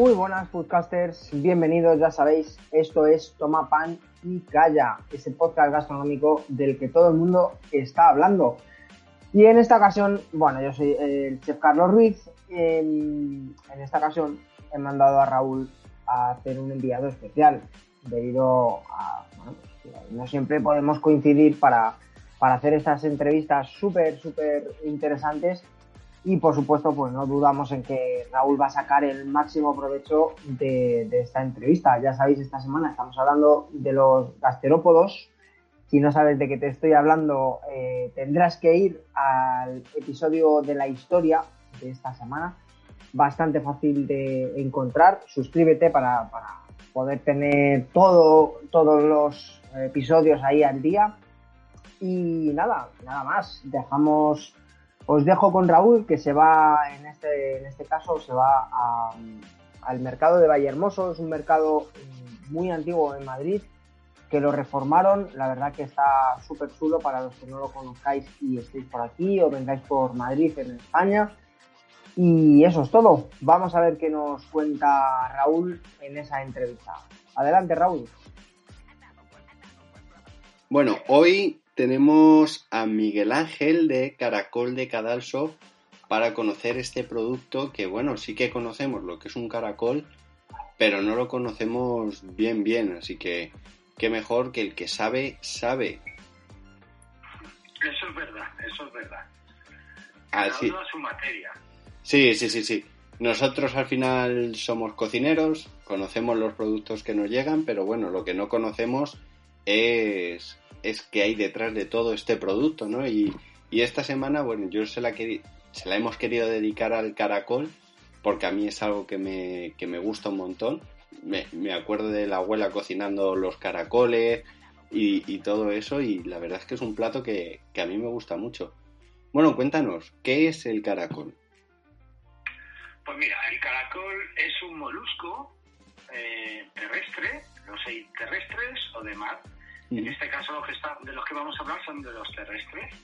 Muy buenas podcasters, bienvenidos, ya sabéis, esto es Toma Pan y Calla, ese podcast gastronómico del que todo el mundo está hablando. Y en esta ocasión, bueno, yo soy el chef Carlos Ruiz, en, esta ocasión he mandado a Raúl a hacer un enviado especial, debido a, bueno, pues, no siempre podemos coincidir para, para hacer estas entrevistas súper, súper interesantes y por supuesto, pues no dudamos en que Raúl va a sacar el máximo provecho de, esta entrevista. Ya sabéis, esta semana estamos hablando de los gasterópodos. Si no sabes de qué te estoy hablando, eh, tendrás que ir al episodio de la historia de esta semana. Bastante fácil de encontrar. Suscríbete para, para poder tener todo, todos los episodios ahí al día. Y nada, nada más. Dejamos os dejo con Raúl, que se va, en este, en este caso, se va al mercado de Vallehermoso. Es un mercado muy antiguo en Madrid, que lo reformaron. La verdad que está súper chulo para los que no lo conozcáis y estéis por aquí o vengáis por Madrid, en España. Y eso es todo. Vamos a ver qué nos cuenta Raúl en esa entrevista. Adelante, Raúl. Bueno, hoy tenemos a Miguel Ángel de Caracol de Cadalso para conocer este producto que, bueno, sí que conocemos lo que es un caracol, pero no lo conocemos bien, bien. Así que, qué mejor que el que sabe, sabe. Eso es verdad, eso es verdad. Así. su materia. Sí, sí, sí, sí. Nosotros al final somos cocineros, conocemos los productos que nos llegan, pero bueno, lo que no conocemos es es que hay detrás de todo este producto, ¿no? Y, esta semana, bueno, yo se la, se la hemos querido dedicar al caracol porque a mí es algo que me, que me gusta un montón. Me, acuerdo de la abuela cocinando los caracoles y, todo eso y la verdad es que es un plato que, a mí me gusta mucho. Bueno, cuéntanos, ¿qué es el caracol? Pues mira, el caracol es un molusco eh, terrestre, no sé, terrestres o de mar, en este caso, los que está, de los que vamos a hablar son de los terrestres.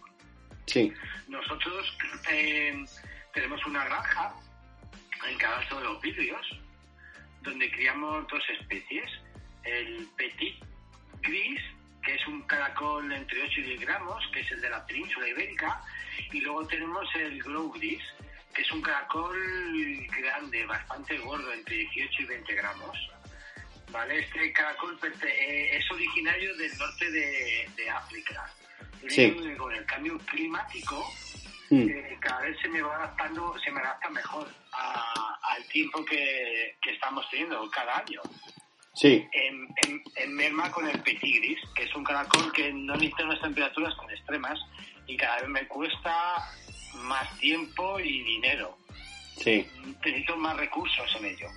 Sí. Nosotros eh, tenemos una granja en cada de los vidrios donde criamos dos especies. El petit gris, que es un caracol entre 8 y 10 gramos, que es el de la península ibérica, y luego tenemos el grow gris, que es un caracol grande, bastante gordo, entre 18 y 20 gramos. ¿vale? Este caracol eh, es originario del norte de, África. Con el cambio climático, mm. eh, cada vez se me va adaptando, se me adapta mejor al tiempo que, estamos teniendo cada año. Sí. En, en, merma con el petigris, que es un caracol que no necesita unas temperaturas tan extremas y cada vez me cuesta más tiempo y dinero. Sí. Necesito más recursos en ello.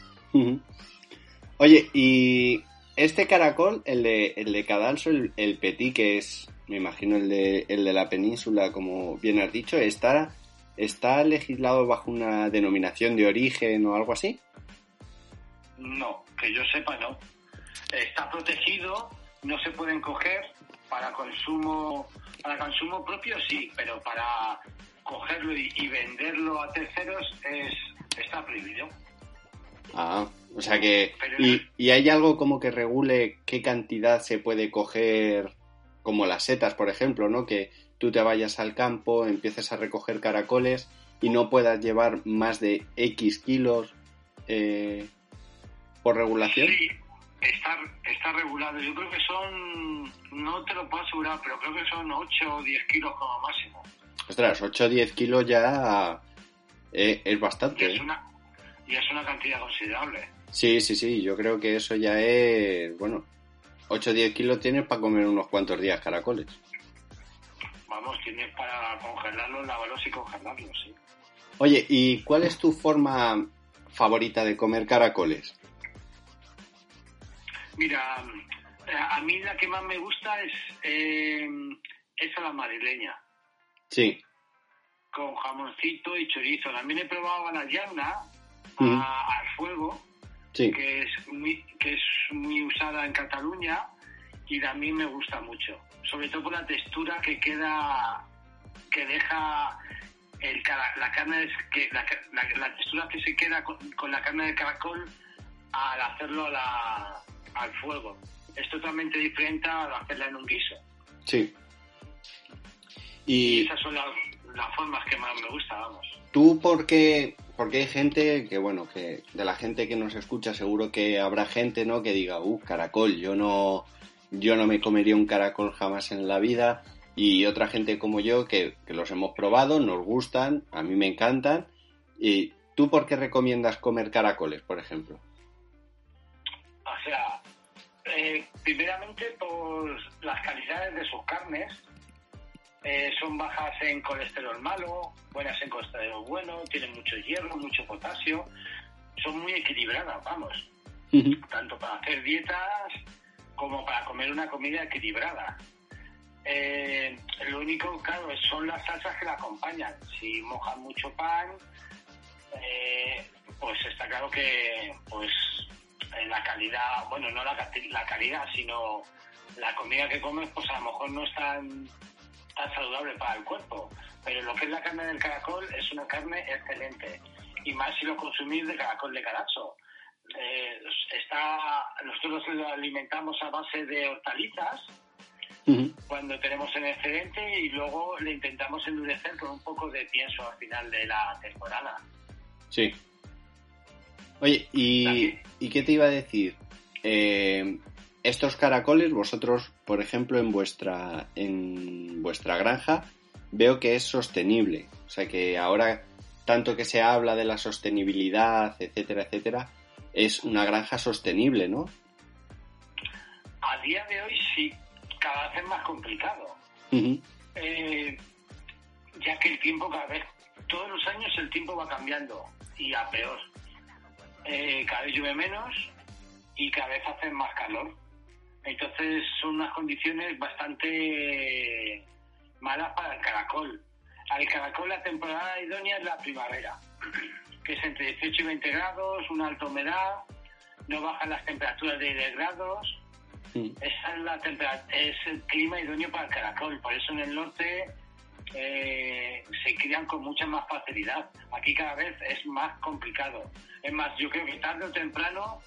Oye, y este caracol, el de, el de Cadalso, el, el Petit, que es, me imagino, el de, el de la península, como bien has dicho, ¿está, ¿está legislado bajo una denominación de origen o algo así? No, que yo sepa no. Está protegido, no se pueden coger para consumo, para consumo propio sí, pero para cogerlo y, y venderlo a terceros es, está prohibido. Ah, o sea que... Y, hay algo como que regule qué cantidad se puede coger, como las setas, por ejemplo, ¿no? Que tú te vayas al campo, empieces a recoger caracoles y no puedas llevar más de X kilos eh, por regulación. Sí, está, está regulado. Yo creo que son, no te lo puedo asegurar, pero creo que son 8 o 10 kilos como máximo. Ostras, 8 o 10 kilos ya eh, es bastante. es, ¿eh? una, y es una cantidad considerable. Sí, sí, sí, yo creo que eso ya es, bueno, 8 o 10 kilos tienes para comer unos cuantos días caracoles. Vamos, tienes para congelarlos, lavarlos y congelarlos, sí. Oye, ¿y cuál es tu forma favorita de comer caracoles? Mira, a mí la que más me gusta es eh, esa la madrileña. Sí. Con jamoncito y chorizo. También he probado la llana al fuego, que, es muy, que es muy usada en Cataluña y a mí me gusta mucho, sobre todo por la textura que queda, que deja el, la carne, que, la, la, textura que se queda con, la carne de caracol al hacerlo al fuego. Es totalmente diferente a hacerla en un guiso. Sí. Y, esas son las, las formas que más me gustan, vamos. ¿Tú por qué, porque hay gente que, bueno, que de la gente que nos escucha seguro que habrá gente, ¿no? Que diga, uh, caracol, yo no, yo no me comería un caracol jamás en la vida. Y otra gente como yo que, los hemos probado, nos gustan, a mí me encantan. ¿Y tú por qué recomiendas comer caracoles, por ejemplo? O sea, eh, primeramente por las calidades de sus carnes. Eh, son bajas en colesterol malo, buenas en colesterol bueno, tienen mucho hierro, mucho potasio. Son muy equilibradas, vamos. Tanto para hacer dietas como para comer una comida equilibrada. Eh, lo único, claro, son las salsas que la acompañan. Si mojan mucho pan, eh, pues está claro que pues la calidad, bueno, no la, la calidad, sino la comida que comes, pues a lo mejor no es tan, saludable para el cuerpo. Pero lo que es la carne del caracol es una carne excelente. Y más si lo consumís de caracol de carazo. Eh, está, nosotros lo alimentamos a base de hortalizas cuando tenemos en excedente y luego le intentamos endurecer con un poco de pienso al final de la temporada. Sí. Oye, ¿y, ¿y qué te iba a decir? Eh, estos caracoles, vosotros, por ejemplo, en vuestra, en vuestra granja, veo que es sostenible. O sea que ahora, tanto que se habla de la sostenibilidad, etcétera, etcétera, es una granja sostenible, ¿no? A día de hoy sí, cada vez es más complicado. Eh, ya que el tiempo cada vez, todos los años el tiempo va cambiando y a peor. Eh, cada vez llueve menos y cada vez hace más calor. Entonces son unas condiciones bastante malas para el caracol. Al caracol la temporada idónea es la primavera que es entre 18 y 20 grados, una alta humedad, no bajan las temperaturas de 10 grados. Esa es, la es el clima idóneo para el caracol, por eso en el norte eh, se crían con mucha más facilidad. Aquí cada vez es más complicado. Es más, yo creo que tarde o temprano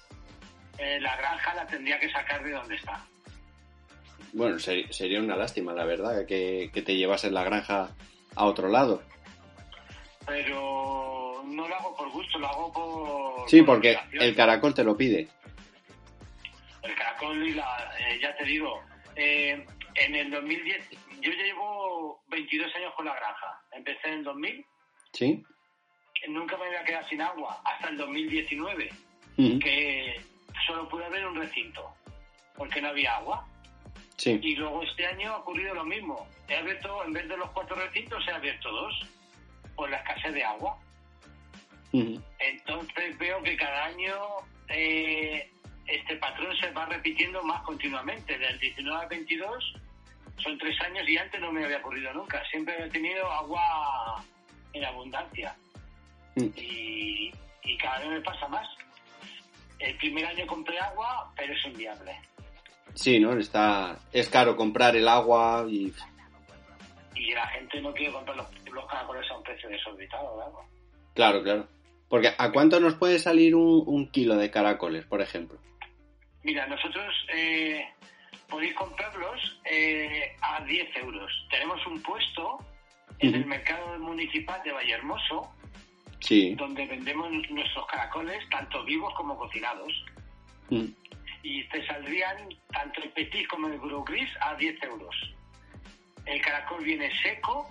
eh, la granja la tendría que sacar de donde está. Bueno, sería una lástima, la verdad, que, que te llevasen la granja a otro lado. Pero no lo hago por gusto, lo hago por... Sí, porque el caracol te lo pide. El caracol y la... Eh, ya te digo, eh, en el 2010, yo llevo 22 años con la granja. Empecé en el 2000. Sí. Nunca me había quedado sin agua hasta el 2019, que solo pude ver un recinto, porque no había agua. Sí. Y luego este año ha ocurrido lo mismo. He abierto, en vez de los cuatro recintos, he abierto dos, por la escasez de agua. Entonces veo que cada año eh, este patrón se va repitiendo más continuamente. Del 19 al 22 son tres años y antes no me había ocurrido nunca. Siempre he tenido agua en abundancia. Mm. y, cada vez me pasa más. El primer año compré agua, pero es inviable. Sí, ¿no? Está, es caro comprar el agua y... Y la gente no quiere comprar los, los caracoles a un precio desorbitado ¿verdad? Claro, claro. Porque ¿a cuánto nos puede salir un, kilo de caracoles, por ejemplo? Mira, nosotros eh, podéis comprarlos eh, a 10 euros. Tenemos un puesto en el mercado municipal de Vallehermoso, sí. donde vendemos nuestros caracoles, tanto vivos como cocinados. Mm. Y te saldrían tanto el petit como el gros gris a 10 euros. El caracol viene seco,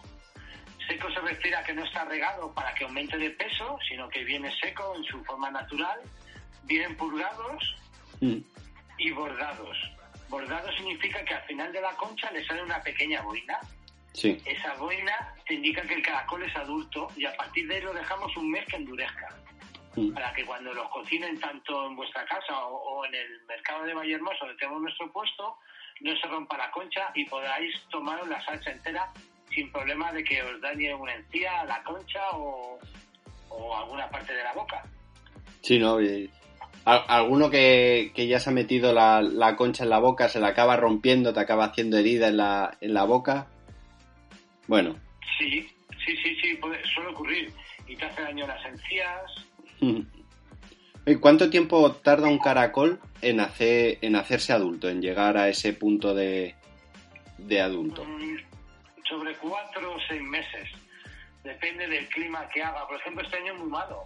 Seco se refiere a que no está regado para que aumente de peso, sino que viene seco en su forma natural, vienen purgados mm. y bordados. Bordado significa que al final de la concha le sale una pequeña boina. Sí. Esa boina te indica que el caracol es adulto y a partir de ahí lo dejamos un mes que endurezca. Mm. Para que cuando los cocinen tanto en vuestra casa o, en el mercado de Vallehermoso, donde tenemos nuestro puesto, no se rompa la concha y podáis tomaros la salsa entera sin problema de que os dañe una encía, la concha o, alguna parte de la boca. Sí, no, alguno que, ya se ha metido la, concha en la boca, se la acaba rompiendo, te acaba haciendo herida en la, en la boca. Bueno. Sí, sí, sí, sí, suele ocurrir. Y te hace daño las encías. ¿Y cuánto tiempo tarda un caracol en, hacer, en hacerse adulto, en llegar a ese punto de, de adulto? Mm, sobre cuatro o seis meses. Depende del clima que haga. Por ejemplo, este año es muy malo.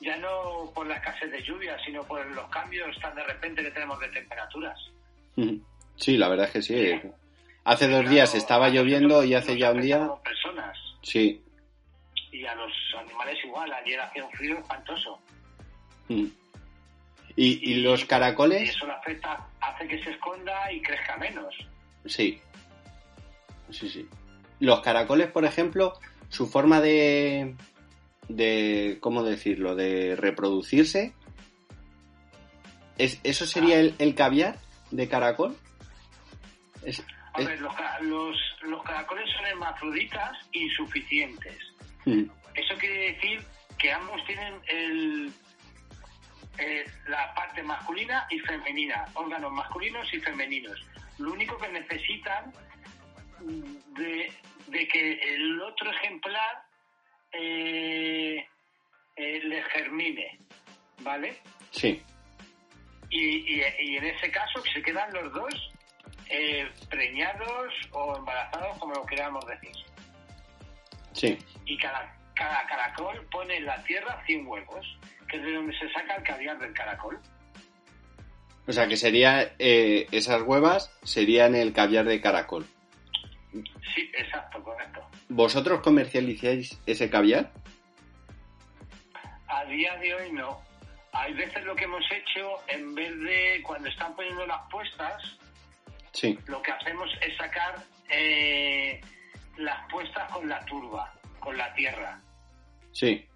Ya no por la escasez de lluvia, sino por los cambios tan de repente que tenemos de temperaturas. Sí, la verdad es que sí. Hace dos días estaba lloviendo y hace ya un día. personas. Sí. Y a los animales igual. Ayer hacía un frío espantoso. ¿Y, los caracoles? Y eso le afecta, hace que se esconda y crezca menos. Sí. Sí, sí. Los caracoles, por ejemplo, su forma de, de ¿cómo decirlo?, de reproducirse, ¿es, ¿eso sería el, el caviar de caracol? A ver, los, los, caracoles son hermafroditas insuficientes. Eso quiere decir que ambos tienen el, eh, la parte masculina y femenina, órganos masculinos y femeninos. Lo único que necesitan de, que el otro ejemplar eh, eh, le germine, ¿vale? Sí. Y, en ese caso se quedan los dos eh, preñados o embarazados, como lo queramos decir. Sí. Y cada, cada caracol pone en la tierra 100 huevos, que es de donde se saca el caviar del caracol. O sea, que sería esas huevas serían el caviar de caracol. Sí, exacto, correcto. ¿Vosotros comercializáis ese caviar? A día de hoy no. Hay veces lo que hemos hecho, en vez de cuando están poniendo las puestas, sí. lo que hacemos es sacar eh, las puestas con la turba, con la tierra. Sí.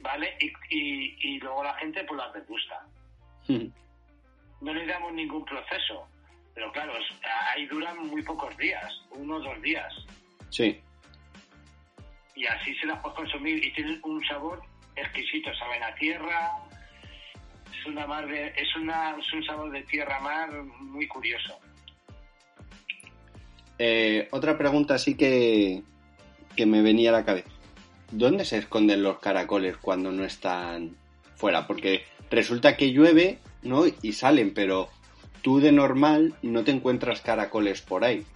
¿Vale? Y, y, luego la gente pues las degusta. No le damos ningún proceso. Pero claro, ahí duran muy pocos días, uno o dos días. Sí. Y así se las puedes consumir y tienen un sabor exquisito, saben a tierra, es una mar de, es, una, es un sabor de tierra mar muy curioso. Eh, otra pregunta sí que, que me venía a la cabeza. ¿Dónde se esconden los caracoles cuando no están fuera? Porque resulta que llueve, ¿no? Y salen, pero tú de normal no te encuentras caracoles por ahí.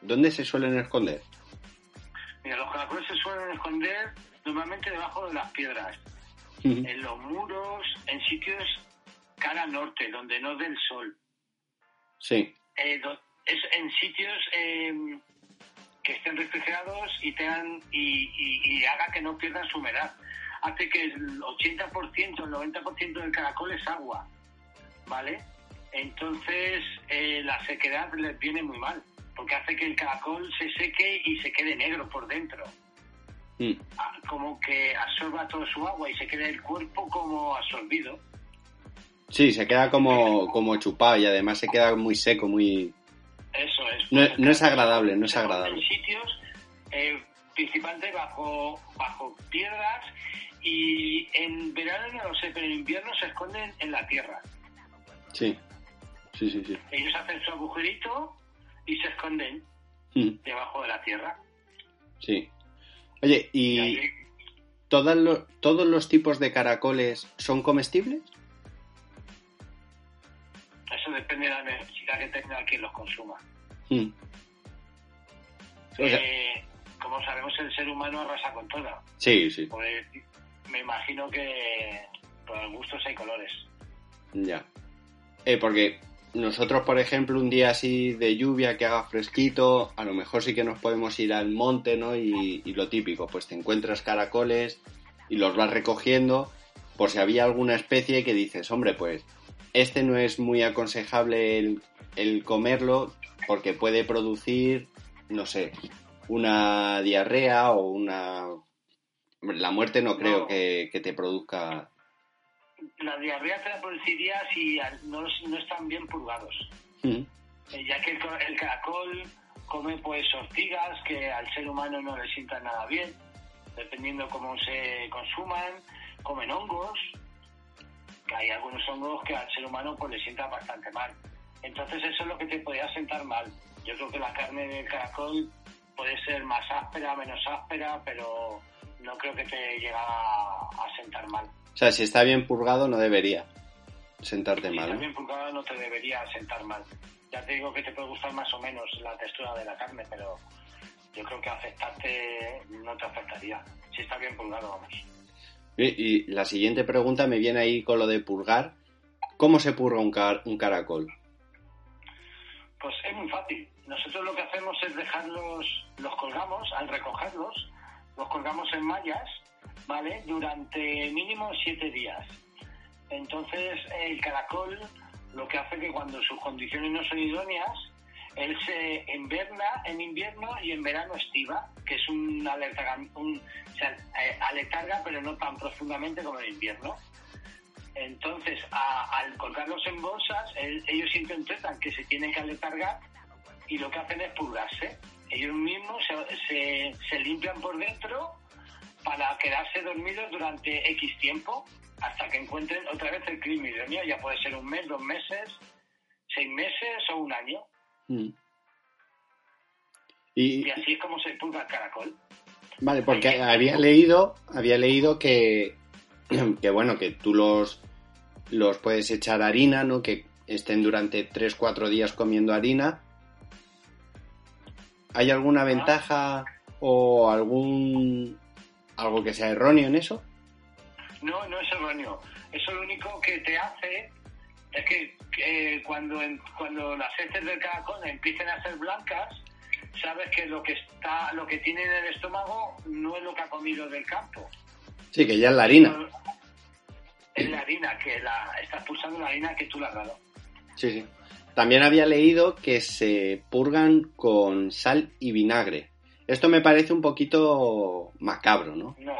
¿Dónde se suelen esconder? Mira, los caracoles se suelen esconder normalmente debajo de las piedras, en los muros, en sitios cara norte, donde no dé el sol. Sí. Eh, es en sitios em, que estén refrigerados y tengan y, haga que no pierdan su humedad. Hace que el 80%, el 90% del caracol es agua, ¿vale? Entonces eh, la sequedad les viene muy mal, porque hace que el caracol se seque y se quede negro por dentro. Mm. Ah, como que absorba todo su agua y se queda el cuerpo como absorbido. Sí, se queda como, como chupado y además se queda muy seco, muy... Eso es. No, es agradable, no es agradable. En sitios, eh, principalmente bajo, bajo piedras y en verano no lo sé, pero en invierno se esconden en la tierra. Sí. Sí, sí, sí. Ellos hacen su agujerito y se esconden mm. debajo de la tierra. Sí. Oye, ¿y, todos, los, todos los tipos de caracoles son comestibles? Eso depende de la necesidad que tenga quien los consuma. Mm. Eh, como sabemos, el ser humano arrasa con todo. Sí, sí. Pues, me imagino que por gustos hay colores. Ya. Eh, porque nosotros, por ejemplo, un día así de lluvia que haga fresquito, a lo mejor sí que nos podemos ir al monte, ¿no? Y, lo típico, pues te encuentras caracoles y los vas recogiendo por si había alguna especie que dices, hombre, pues este no es muy aconsejable el, comerlo porque puede producir, no sé, una diarrea o una... La muerte no creo Que, que te produzca la diarrea te la produciría si no, no están bien purgados. Mm. Eh, ya que el, caracol come pues ortigas que al ser humano no le sientan nada bien, dependiendo cómo se consuman, comen hongos. Hay algunos hongos que al ser humano pues le sientan bastante mal. Entonces eso es lo que te podría sentar mal. Yo creo que la carne del caracol puede ser más áspera, menos áspera, pero no creo que te llegue a, sentar mal. O sea, si está bien purgado no debería sentarte si mal. Si está bien purgado no te debería sentar mal. Ya te digo que te puede gustar más o menos la textura de la carne, pero yo creo que afectarte no te afectaría. Si está bien purgado, vamos. Y, la siguiente pregunta me viene ahí con lo de purgar. ¿Cómo se purga un, un caracol? Pues es muy fácil. Nosotros lo que hacemos es dejarlos, los colgamos, al recogerlos, los colgamos en mallas, ¿vale? Durante mínimo siete días. Entonces el caracol lo que hace que cuando sus condiciones no son idóneas, él se inverna en invierno y en verano estiva, que es un alerta, un, o eh, aletarga, pero no tan profundamente como en invierno. Entonces, al colgarlos en bolsas, ellos interpretan que se tienen que aletargar y lo que hacen es purgarse. Ellos mismos se, se, limpian por dentro para quedarse dormidos durante X tiempo hasta que encuentren otra vez el idóneo. Ya puede ser un mes, dos meses, seis meses o un año. Mm. Y, así es como se purga el caracol. Vale, porque había leído, había leído que, que bueno, que tú los, los puedes echar harina, ¿no? Que estén durante 3-4 días comiendo harina. ¿Hay alguna ah. ventaja o algún algo que sea erróneo en eso? No, no es erróneo. Eso lo único que te hace es que cuando, cuando las heces del caracol empiecen a ser blancas, sabes que lo que está, lo que tiene en el estómago no es lo que ha comido del campo. Sí, que ya es la harina. Es la harina, que la, estás pulsando la harina que tú le has dado. Sí, sí. También había leído que se purgan con sal y vinagre. Esto me parece un poquito macabro, ¿no? No,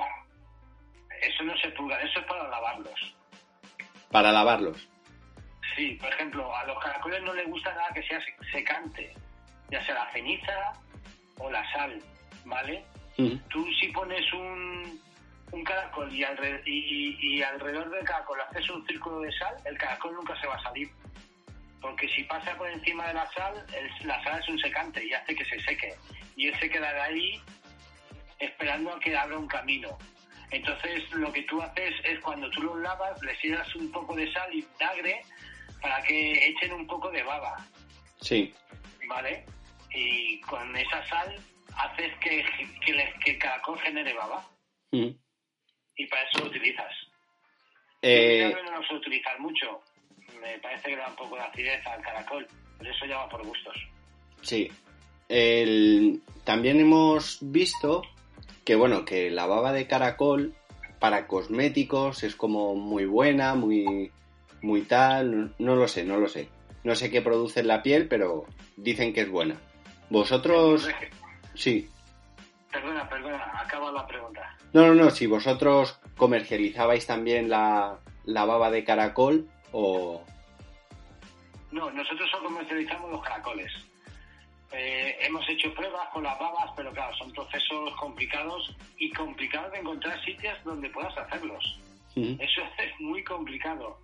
eso no se purga, eso es para lavarlos. Para lavarlos. Sí, por ejemplo, a los caracoles no les gusta nada que sea secante ya sea la ceniza o la sal, ¿vale? Tú si pones un, un caracol y, y, alrededor del caracol haces un círculo de sal, el caracol nunca se va a salir. Porque si pasa por encima de la sal, la sal es un secante y hace que se seque. Y él se quedará ahí esperando a que abra un camino. Entonces lo que tú haces es cuando tú los lavas, les tiras un poco de sal y vinagre para que echen un poco de baba. Sí. ¿Vale? y con esa sal haces que, que, el caracol genere baba. Mm. Y para eso lo utilizas. Eh... no lo sé utilizar mucho. Me parece que da un poco de acidez al caracol, pero eso ya va por gustos. Sí. El... También hemos visto que, bueno, que la baba de caracol para cosméticos es como muy buena, muy, muy tal, no lo sé, no lo sé. No sé qué produce en la piel, pero dicen que es buena. Vosotros... Sí. Perdona, perdona, acaba la pregunta. No, no, no, si vosotros comercializabais también la, baba de caracol o... No, nosotros solo comercializamos los caracoles. Eh, hemos hecho pruebas con las babas, pero claro, son procesos complicados y complicados de encontrar sitios donde puedas hacerlos. Eso es muy complicado,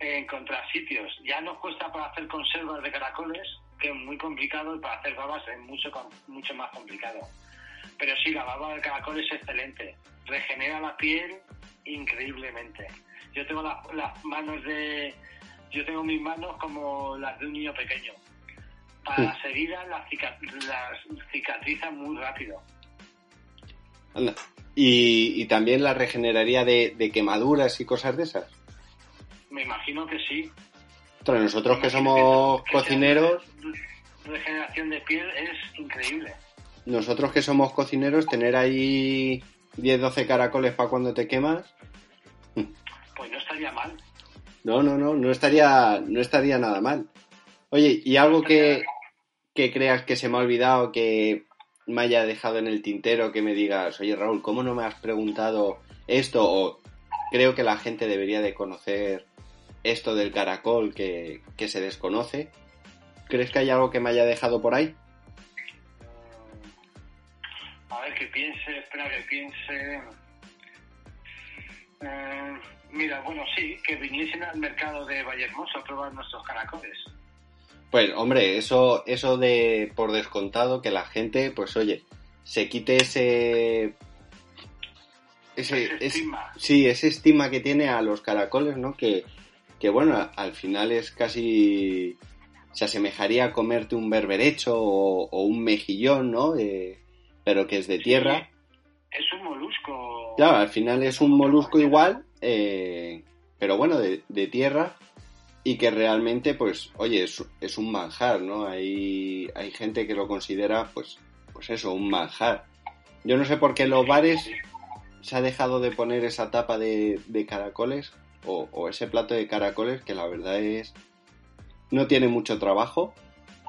encontrar sitios. Ya nos cuesta para hacer conservas de caracoles, que es muy complicado y para hacer babas es mucho, mucho más complicado. Pero sí, la baba de caracol es excelente. Regenera la piel increíblemente. Yo tengo las, manos de... Yo tengo mis manos como las de un niño pequeño. Para las heridas las, cicatrizan muy rápido. ¿Y, también la regeneraría de, de quemaduras y cosas de esas? Me imagino que sí. Pero nosotros que somos cocineros... Regeneración de piel es increíble. Nosotros que somos cocineros, tener ahí 10, 12 caracoles para cuando te quemas... Pues no estaría mal. No, no, no, no estaría, no estaría nada mal. Oye, ¿y algo que, que creas que se me ha olvidado, que me haya dejado en el tintero, que me digas, oye Raúl, ¿cómo no me has preguntado esto? O creo que la gente debería de conocer esto del caracol que, se desconoce. ¿Crees que hay algo que me haya dejado por ahí? A ver, que piense, espera que piense. Eh, Mira, bueno, sí, que viniesen al mercado de Vallehermoso a probar nuestros caracoles. Pues, hombre, eso, eso de por descontado, que la gente, pues oye, se quite ese. Ese, Ese es- estigma. sí, ese estima que tiene a los caracoles, ¿no? Que, que bueno, al final es casi. Se asemejaría a comerte un berberecho o, o un mejillón, ¿no? Eh, pero que es de tierra. Es un molusco. Claro, al final es un molusco igual, eh, pero bueno, de, de tierra y que realmente, pues, oye, es, es un manjar, ¿no? Hay, hay gente que lo considera, pues, pues eso, un manjar. Yo no sé por qué en los bares se ha dejado de poner esa tapa de, de caracoles o, o ese plato de caracoles que la verdad es... No tiene mucho trabajo,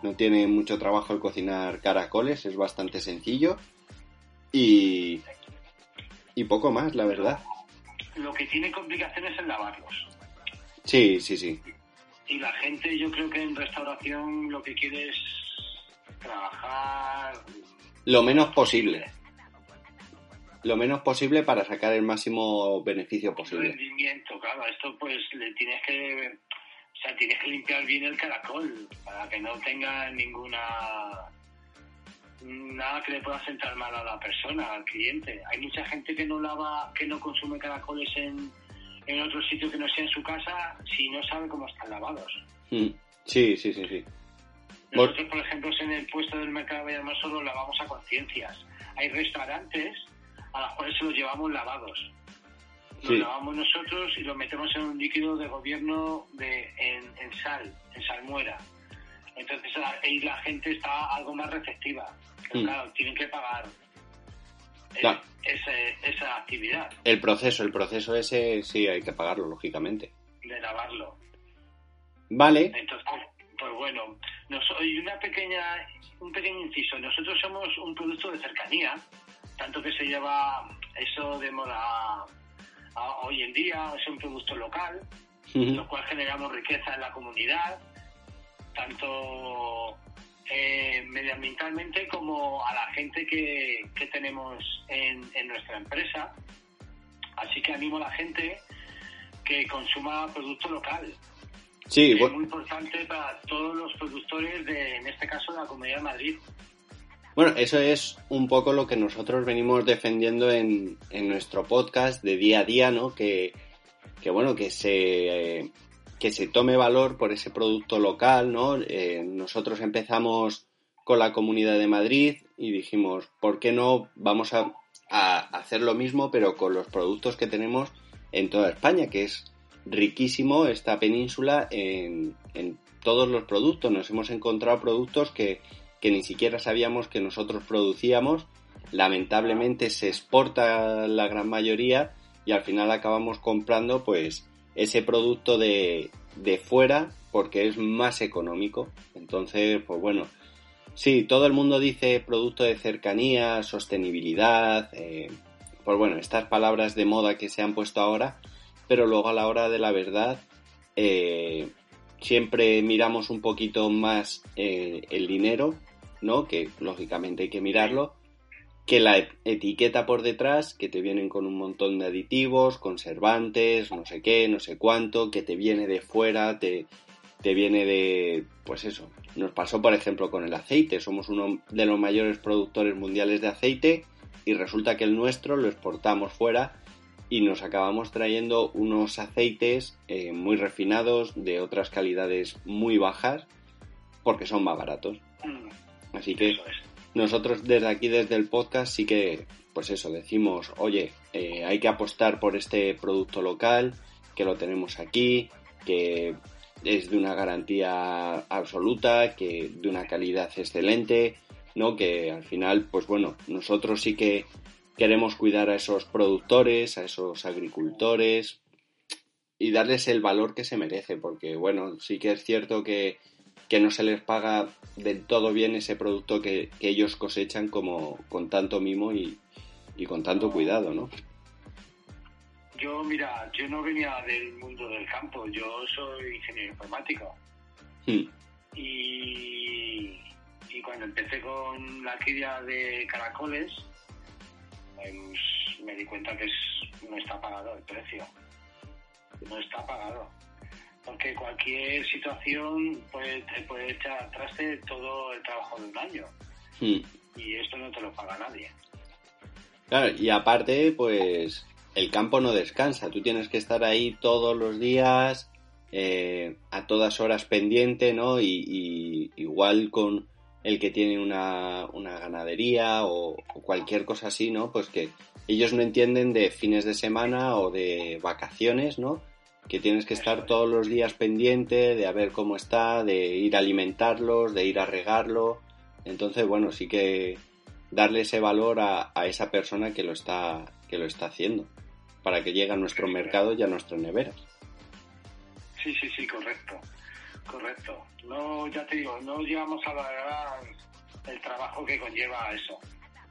no tiene mucho trabajo el cocinar caracoles, es bastante sencillo y, y poco más, la verdad. Lo que tiene complicaciones es lavarlos. Sí, sí, sí. Y la gente, yo creo que en restauración lo que quiere es trabajar. Lo menos posible. Lo menos posible para sacar el máximo beneficio posible. Rendimiento, claro. Esto pues le tienes que. O sea, tienes que limpiar bien el caracol para que no tenga ninguna. Nada que le pueda sentar mal a la persona, al cliente. Hay mucha gente que no lava, que no consume caracoles en, en otro sitio que no sea en su casa si no sabe cómo están lavados. Mm. Sí, sí, sí, sí. Nosotros, por ejemplo, en el puesto del mercado de Vallehermoso los lavamos a conciencias. Hay restaurantes a los cuales se los llevamos lavados. Los Sí. lavamos nosotros y los metemos en un líquido de gobierno de, en, en sal, en salmuera. Entonces ahí la gente está algo más receptiva. Pero Mm. claro, tienen que pagar Claro. ese- esa actividad El proceso, el proceso ese sí hay que pagarlo, lógicamente. de lavarlo. Vale, Entonces, pues bueno, nos, y una pequeña, un pequeño inciso. Nosotros somos un producto de cercanía, tanto que se lleva eso de moda a- a- hoy en día, es un producto local, lo cual generamos riqueza en la comunidad, tanto eh, medioambientalmente como a la gente que, que tenemos en, en nuestra empresa. Así que animo a la gente que consuma producto local sí, es muy importante para todos los productores de, en este caso, de la Comunidad de Madrid. Bueno, eso es un poco lo que nosotros venimos defendiendo en, en nuestro podcast de día a día, ¿no? Que, que bueno, que se, que se tome valor por ese producto local, ¿no? Eh, nosotros empezamos con la Comunidad de Madrid y dijimos, ¿por qué no vamos a, a hacer lo mismo, pero con los productos que tenemos en toda España, que es riquísimo esta península en, en todos los productos. Nos hemos encontrado productos que, que ni siquiera sabíamos que nosotros producíamos. Lamentablemente se exporta la gran mayoría y al final acabamos comprando pues ese producto de, de fuera porque es más económico. Entonces, pues bueno, sí, todo el mundo dice producto de cercanía, sostenibilidad, eh, pues bueno, estas palabras de moda que se han puesto ahora, pero luego a la hora de la verdad eh, siempre miramos un poquito más eh, el dinero, ¿no? Que lógicamente hay que mirarlo, que la e- etiqueta por detrás, que te vienen con un montón de aditivos, conservantes, no sé qué, no sé cuánto, que te viene de fuera, te, te viene de, pues eso, nos pasó por ejemplo con el aceite, somos uno de los mayores productores mundiales de aceite y resulta que el nuestro lo exportamos fuera y nos acabamos trayendo unos aceites eh, muy refinados de otras calidades muy bajas porque son más baratos. Así que nosotros desde aquí, desde el podcast, sí que, pues eso, decimos, oye, eh, hay que apostar por este producto local, que lo tenemos aquí, que es de una garantía absoluta, que de una calidad excelente, ¿no? Que al final, pues bueno, nosotros sí que queremos cuidar a esos productores, a esos agricultores y darles el valor que se merece, porque bueno, sí que es cierto que, que no se les paga del todo bien ese producto que, que ellos cosechan como con tanto mimo y, y con tanto cuidado, ¿no? Yo, mira, yo no venía del mundo del campo, yo soy ingeniero informático. Hmm. Y, y cuando empecé con la cría de caracoles, pues, me di cuenta que es, no está pagado el precio. no está pagado. Porque cualquier situación pues, te puede echar atrás de todo el trabajo de un año. Mm. Y esto no te lo paga nadie. Claro, y aparte, pues el campo no descansa. Tú tienes que estar ahí todos los días, eh, a todas horas pendiente, ¿no? Y, y igual con el que tiene una, una ganadería o, o cualquier cosa así, ¿no? Pues que ellos no entienden de fines de semana o de vacaciones, ¿no? Que tienes que estar todos los días pendiente de a ver cómo está, de ir a alimentarlos, de ir a regarlo. Entonces, bueno, sí que darle ese valor a, a esa persona que lo está que lo está haciendo para que llegue a nuestro mercado y a nuestras neveras. Sí, sí, sí, correcto. Correcto. No, ya te digo, no llegamos a valorar el trabajo que conlleva eso.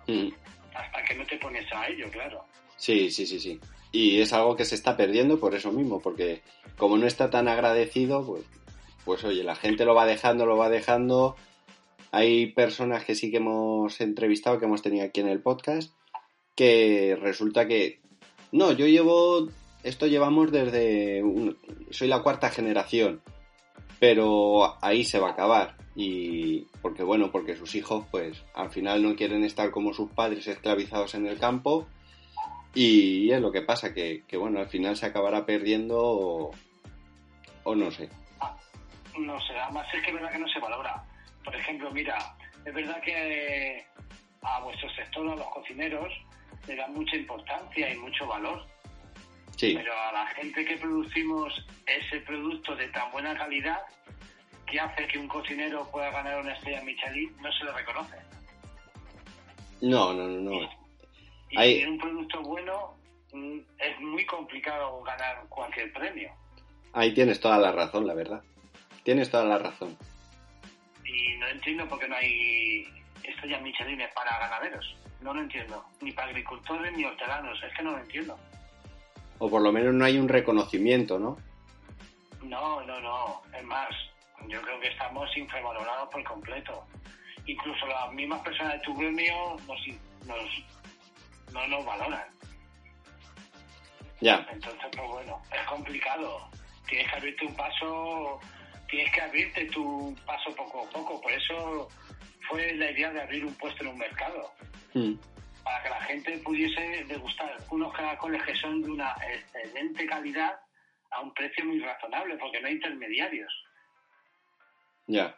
Mm. Hasta que no te pones a ello, claro. Sí, sí, sí, sí. Y es algo que se está perdiendo por eso mismo, porque como no está tan agradecido, pues, pues oye, la gente lo va dejando, lo va dejando. Hay personas que sí que hemos entrevistado, que hemos tenido aquí en el podcast, que resulta que, no, yo llevo, esto llevamos desde, un- soy la cuarta generación, pero ahí se va a acabar. Y porque bueno, porque sus hijos pues al final no quieren estar como sus padres esclavizados en el campo y es lo que pasa, que, que bueno, al final se acabará perdiendo o, o no sé. No sé, además es que es verdad que no se valora. Por ejemplo, mira, es verdad que a vuestro sector, a los cocineros, le dan mucha importancia y mucho valor. Sí, Pero a la gente que producimos ese producto de tan buena calidad, que hace que un cocinero pueda ganar una estrella Michelin, no se le reconoce. no, no, no, no. Y un producto bueno mm, es muy complicado ganar cualquier premio. Ahí tienes toda la razón, la verdad. Tienes toda la razón. Y no entiendo por qué no hay estrellas Michelin para ganaderos. No lo entiendo. Ni para agricultores ni hortelanos. Es que no lo entiendo. O por lo menos no hay un reconocimiento, ¿no? No, no, no. Es más, yo creo que estamos infravalorados por completo. Incluso las mismas personas de tu gremio nos, nos, no nos valoran. Ya, Entonces, pues bueno, es complicado. Tienes que abrirte un paso, tienes que abrirte tu paso poco a poco. Por eso fue la idea de abrir un puesto en un mercado. Mm. Para que la gente pudiese degustar unos caracoles que son de una excelente calidad a un precio muy razonable, porque no hay intermediarios. ya.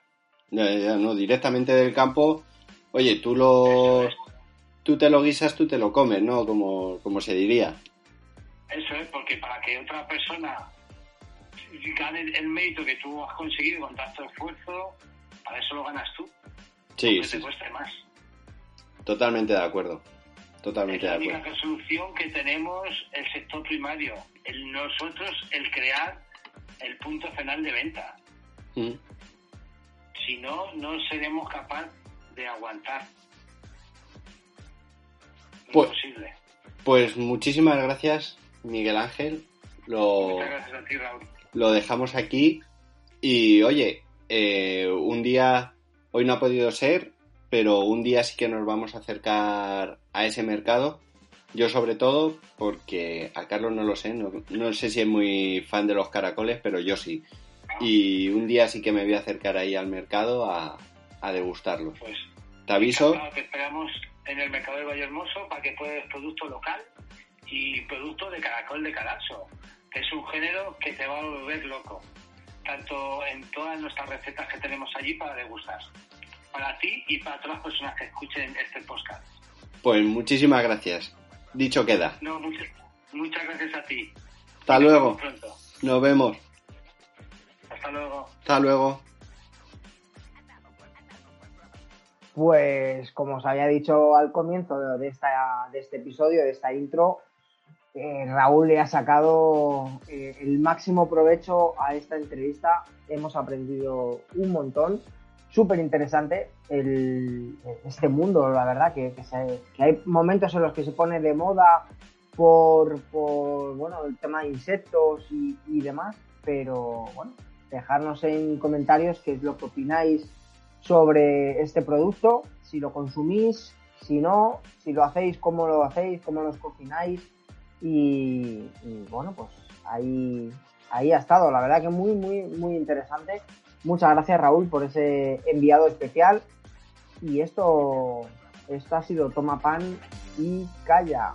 Ya, ya, no, directamente del campo. Oye, tú lo, Eso es. Tú te lo guisas, tú te lo comes, ¿no? Como, como se diría. Eso es, porque para que otra persona gane el mérito que tú has conseguido con tanto esfuerzo, para eso lo ganas tú, Sí, que sí, te cueste más. totalmente de acuerdo. Es Totalmente de la única resolución que tenemos el sector primario, el nosotros el crear el punto final de venta. Mm. Si no, no seremos capaces de aguantar. Pues- Imposible. Pues muchísimas gracias, Miguel Ángel. Lo, Muchas gracias a ti, Raúl. lo dejamos aquí. Y oye, eh, un día, hoy no ha podido ser, pero un día sí que nos vamos a acercar a ese mercado. Yo sobre todo, porque a Carlos no lo sé, no, no sé si es muy fan de los caracoles, pero yo sí. Y un día sí que me voy a acercar ahí al mercado a, a degustarlos. Pues Te aviso, Claro, te esperamos en el mercado de Valle Hermoso para que pruebes producto local y producto de caracol de calazo, que es un género que te va a volver loco, tanto en todas nuestras recetas que tenemos allí para degustar, para ti y para todas las personas que escuchen este podcast. pues muchísimas gracias. Dicho queda. No, muchas, muchas gracias a ti. Hasta luego. Nos vemos. Hasta luego. Hasta luego. Pues como os había dicho al comienzo de, esta, de este episodio, de esta intro, eh, Raúl le ha sacado eh, el máximo provecho a esta entrevista. Hemos aprendido un montón. Súper interesante este mundo, la verdad, que, se- hay momentos en los que se pone de moda por, por bueno, el tema de insectos y, y demás, pero bueno, dejarnos en comentarios qué es lo que opináis sobre este producto, si lo consumís, si no, si lo hacéis, cómo lo hacéis, cómo los cocináis y, bueno, pues ahí, ahí ha estado. La verdad que muy, muy, muy interesante. Muchas gracias Raúl por ese enviado especial. Y esto, esto ha sido Toma Pan y Calla.